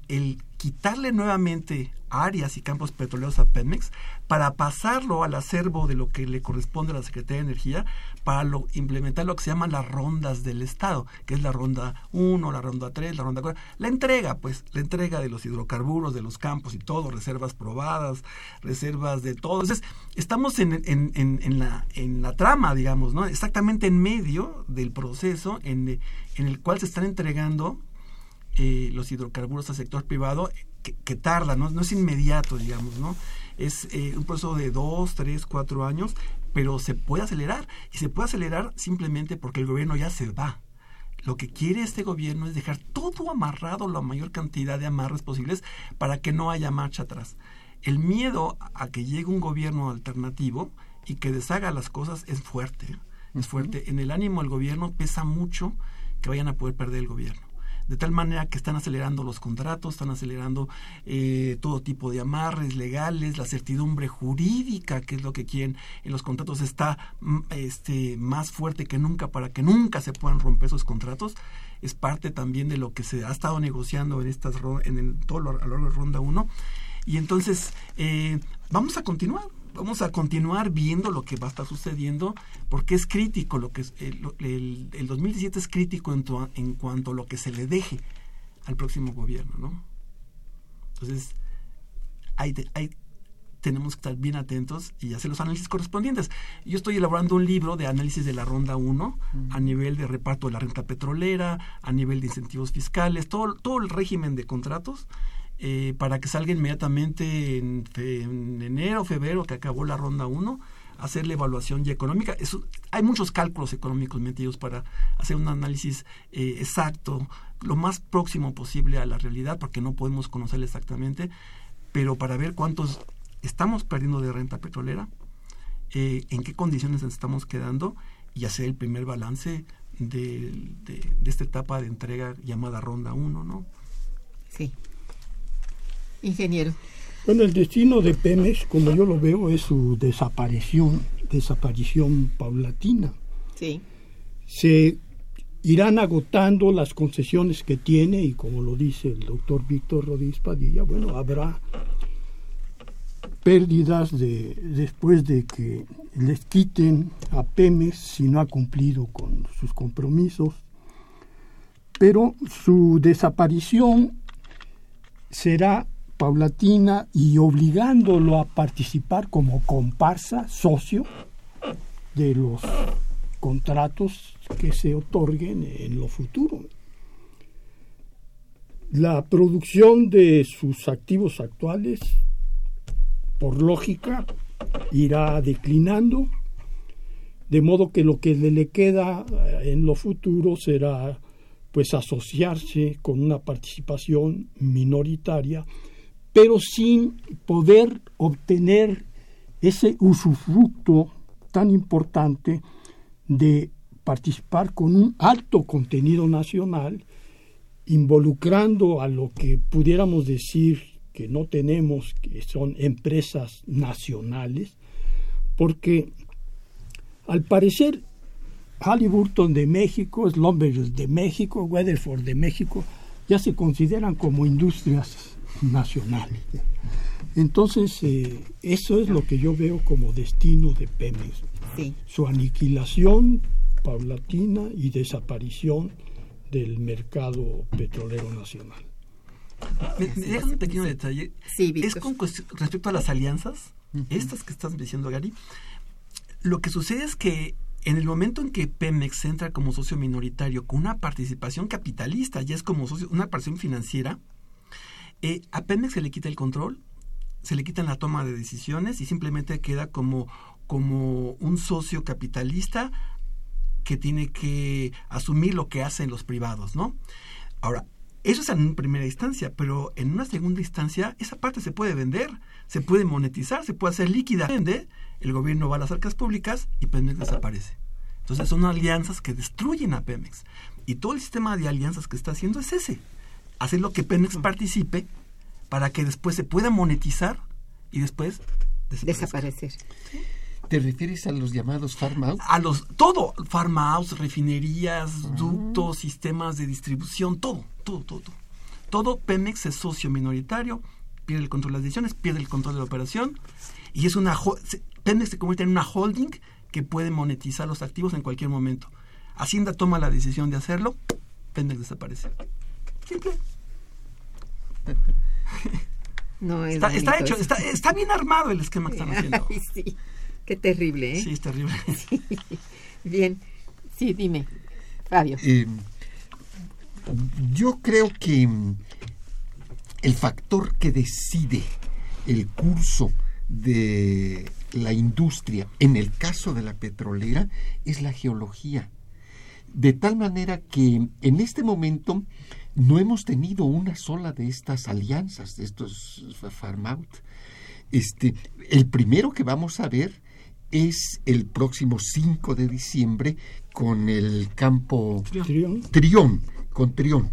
el quitarle nuevamente áreas y campos petroleros a Pemex para pasarlo al acervo de lo que le corresponde a la Secretaría de Energía para implementar lo que se llaman las rondas del Estado, que es la ronda 1, la ronda 3, la ronda 4. La entrega, pues, la entrega de los hidrocarburos, de los campos y todo, reservas probadas, reservas de todo. Entonces, estamos en, en, en, en la, en la trama, digamos, ¿no? Exactamente en medio del proceso en, en el cual se están entregando eh, los hidrocarburos al sector privado que, que tarda, ¿no? no es inmediato, digamos, ¿no? Es eh, un proceso de dos, tres, cuatro años, pero se puede acelerar y se puede acelerar simplemente porque el gobierno ya se va. Lo que quiere este gobierno es dejar todo amarrado, la mayor cantidad de amarres posibles para que no haya marcha atrás. El miedo a que llegue un gobierno alternativo y que deshaga las cosas es fuerte. ¿eh? Es fuerte. En el ánimo del gobierno pesa mucho que vayan a poder perder el gobierno de tal manera que están acelerando los contratos, están acelerando eh, todo tipo de amarres legales, la certidumbre jurídica, que es lo que quieren en los contratos, está mm, este, más fuerte que nunca para que nunca se puedan romper esos contratos. Es parte también de lo que se ha estado negociando en estas en el, todo lo, a lo largo de ronda 1. Y entonces, eh, vamos a continuar, vamos a continuar viendo lo que va a estar sucediendo, porque es crítico lo que es, el, el, el 2017 es crítico en, tu- en cuanto a lo que se le deje al próximo gobierno, ¿no? Entonces, hay, hay tenemos que estar bien atentos y hacer los análisis correspondientes. Yo estoy elaborando un libro de análisis de la ronda 1 a nivel de reparto de la renta petrolera, a nivel de incentivos fiscales, todo, todo el régimen de contratos. Eh, para que salga inmediatamente en, en enero, febrero, que acabó la ronda 1, hacer la evaluación ya económica. Eso, hay muchos cálculos económicos metidos para hacer un análisis eh, exacto, lo más próximo posible a la realidad, porque no podemos conocerla exactamente, pero para ver cuántos estamos perdiendo de renta petrolera, eh, en qué condiciones nos estamos quedando y hacer el primer balance de, de, de esta etapa de entrega llamada ronda 1, ¿no? Sí. Ingeniero. Bueno, el destino de Pemex, como yo lo veo, es su desaparición, desaparición paulatina. Sí. Se irán agotando las concesiones que tiene y como lo dice el doctor Víctor Rodríguez Padilla, bueno, habrá pérdidas de, después de que les quiten a Pemex si no ha cumplido con sus compromisos, pero su desaparición será paulatina y obligándolo a participar como comparsa, socio de los contratos que se otorguen en lo futuro. La producción de sus activos actuales, por lógica, irá declinando, de modo que lo que le queda en lo futuro será pues asociarse con una participación minoritaria pero sin poder obtener ese usufructo tan importante de participar con un alto contenido nacional, involucrando a lo que pudiéramos decir que no tenemos, que son empresas nacionales, porque al parecer Halliburton de México, Slumberers de México, Weatherford de México, ya se consideran como industrias nacional. Entonces, eh, eso es lo que yo veo como destino de Pemex. Su aniquilación paulatina y desaparición del mercado petrolero nacional. Me, un pequeño detalle. es con respecto a las alianzas, estas que estás diciendo, Gary. Lo que sucede es que en el momento en que Pemex entra como socio minoritario con una participación capitalista, ya es como socio, una participación financiera, eh, a Pemex se le quita el control, se le quita la toma de decisiones y simplemente queda como, como un socio capitalista que tiene que asumir lo que hacen los privados, ¿no? Ahora, eso es en primera instancia, pero en una segunda instancia esa parte se puede vender, se puede monetizar, se puede hacer líquida. Vende, el gobierno va a las arcas públicas y Pemex desaparece. Entonces son alianzas que destruyen a Pemex. Y todo el sistema de alianzas que está haciendo es ese hacer lo que Pemex participe para que después se pueda monetizar y después desaparecer. ¿Te refieres a los llamados farm out? A los, todo, farm outs, refinerías, ah. ductos, sistemas de distribución, todo, todo, todo, todo. Pemex es socio minoritario, pierde el control de las decisiones, pierde el control de la operación y es una Pemex se convierte en una holding que puede monetizar los activos en cualquier momento. Hacienda toma la decisión de hacerlo, Pemex desaparece. (laughs) No, está, está hecho, está, está, bien armado el esquema que están haciendo. sí, qué terrible, ¿eh? Sí, es terrible. (laughs) Bien, sí, dime, Fabio. Eh, yo creo que el factor que decide el curso de la industria, en el caso de la petrolera, es la geología. De tal manera que en este momento no hemos tenido una sola de estas alianzas, de estos farm out. Este, el primero que vamos a ver es el próximo 5 de diciembre con el campo Trión, con Trión.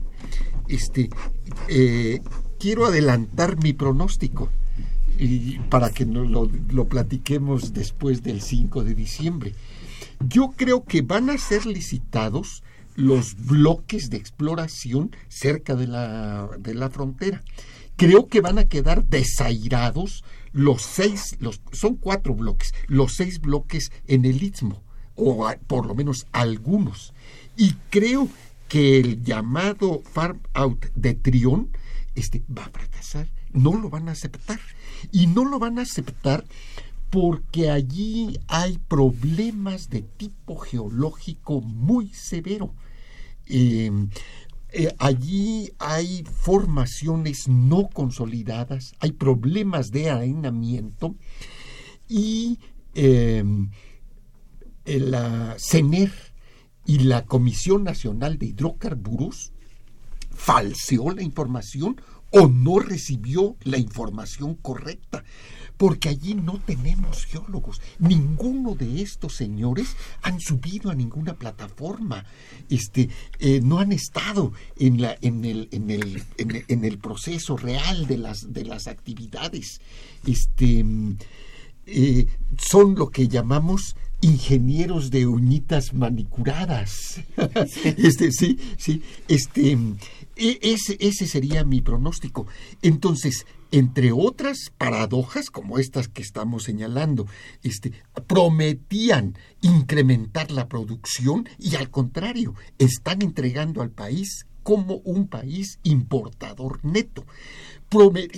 Este, eh, quiero adelantar mi pronóstico y para que no lo, lo platiquemos después del 5 de diciembre. Yo creo que van a ser licitados los bloques de exploración cerca de la, de la frontera. Creo que van a quedar desairados los seis, los, son cuatro bloques, los seis bloques en el istmo, o por lo menos algunos. Y creo que el llamado farm out de Trión este, va a fracasar no lo van a aceptar. Y no lo van a aceptar porque allí hay problemas de tipo geológico muy severo. Eh, allí hay formaciones no consolidadas, hay problemas de arenamiento y em, la CENER y la Comisión Nacional de Hidrocarburos falseó la información o no recibió la información correcta, porque allí no tenemos geólogos. Ninguno de estos señores han subido a ninguna plataforma, este, eh, no han estado en, la, en, el, en, el, en, el, proceso real de las, de las actividades. Este, eh, son lo que llamamos ingenieros de uñitas manicuradas. (laughs) este, sí, sí, este, e, ese, ese sería mi pronóstico. Entonces, entre otras paradojas como estas que estamos señalando, este, prometían incrementar la producción y al contrario, están entregando al país como un país importador neto.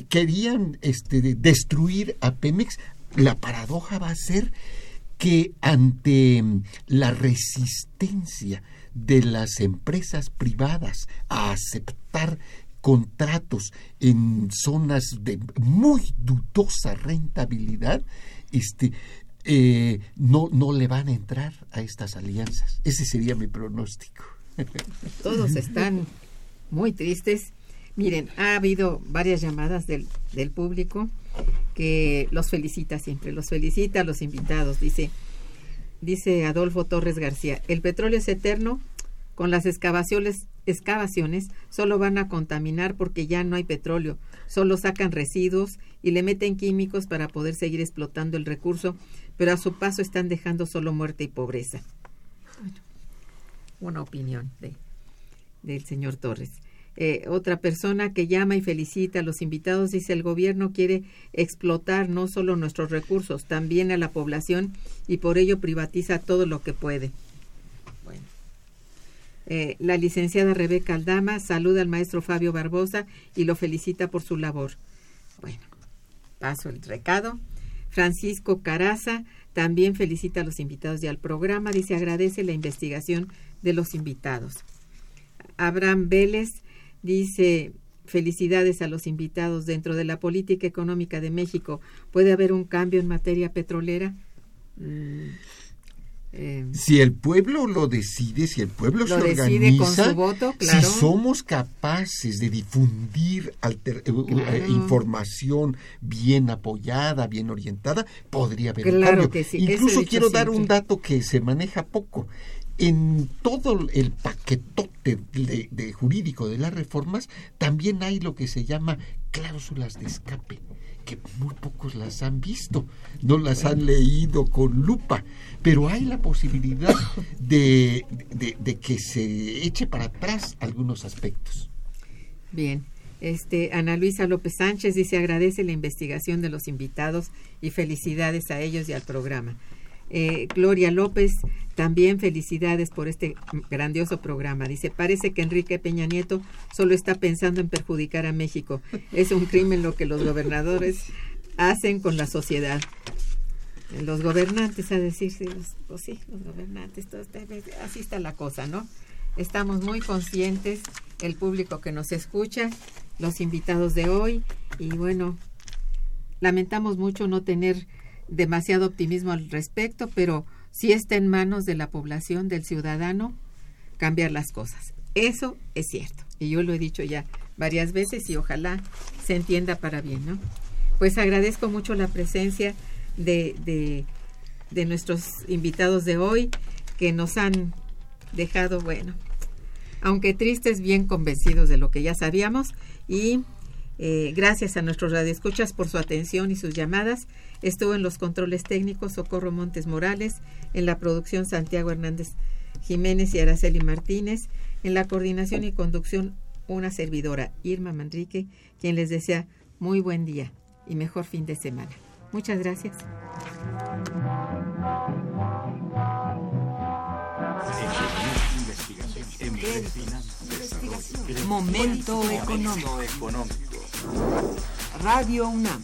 querían este, destruir a Pemex. La paradoja va a ser que ante la resistencia de las empresas privadas a aceptar contratos en zonas de muy dudosa rentabilidad, este, eh, no, no le van a entrar a estas alianzas. Ese sería mi pronóstico. (laughs) Todos están muy tristes. Miren, ha habido varias llamadas del, del público que los felicita siempre, los felicita a los invitados. Dice, dice Adolfo Torres García, el petróleo es eterno, con las excavaciones, excavaciones solo van a contaminar porque ya no hay petróleo, solo sacan residuos y le meten químicos para poder seguir explotando el recurso, pero a su paso están dejando solo muerte y pobreza. Bueno, una opinión de, del señor Torres. Eh, otra persona que llama y felicita a los invitados dice el gobierno quiere explotar no solo nuestros recursos, también a la población y por ello privatiza todo lo que puede. Bueno. Eh, la licenciada Rebeca Aldama saluda al maestro Fabio Barbosa y lo felicita por su labor. Bueno, paso el recado. Francisco Caraza también felicita a los invitados y al programa. Dice agradece la investigación de los invitados. Abraham Vélez Dice, felicidades a los invitados dentro de la política económica de México. ¿Puede haber un cambio en materia petrolera? Mm, eh, si el pueblo lo decide, si el pueblo se organiza, si somos capaces de difundir eh, eh, información bien apoyada, bien orientada, podría haber un cambio. Incluso quiero dar un dato que se maneja poco en todo el paquetote de, jurídico de las reformas también hay lo que se llama cláusulas de escape que muy pocos las han visto, no las han leído con lupa, pero hay la posibilidad de, de, que se eche para atrás algunos aspectos. Bien, este, Ana Luisa López Sánchez dice agradece la investigación de los invitados y felicidades a ellos y al programa. Eh, Gloria López, también felicidades por este grandioso programa. Dice, parece que Enrique Peña Nieto solo está pensando en perjudicar a México. Es un crimen lo que los gobernadores hacen con la sociedad. Los gobernantes, a decir, pues sí, los gobernantes, así está la cosa, ¿no? Estamos muy conscientes, el público que nos escucha, los invitados de hoy, y bueno, lamentamos mucho no tener demasiado optimismo al respecto, pero sí está en manos de la población, del ciudadano, cambiar las cosas. Eso es cierto. Y yo lo he dicho ya varias veces y ojalá se entienda para bien, ¿no? Pues agradezco mucho la presencia de, de, de nuestros invitados de hoy que nos han dejado, bueno, aunque tristes, bien convencidos de lo que ya sabíamos y eh, gracias a nuestros radioescuchas por su atención y sus llamadas. Estuvo en los controles técnicos Socorro Montes Morales, en la producción Santiago Hernández Jiménez y Araceli Martínez, en la coordinación y conducción una servidora, Irma Manrique, quien les desea muy buen día y mejor fin de semana. Muchas gracias. Momento económico. Radio UNAM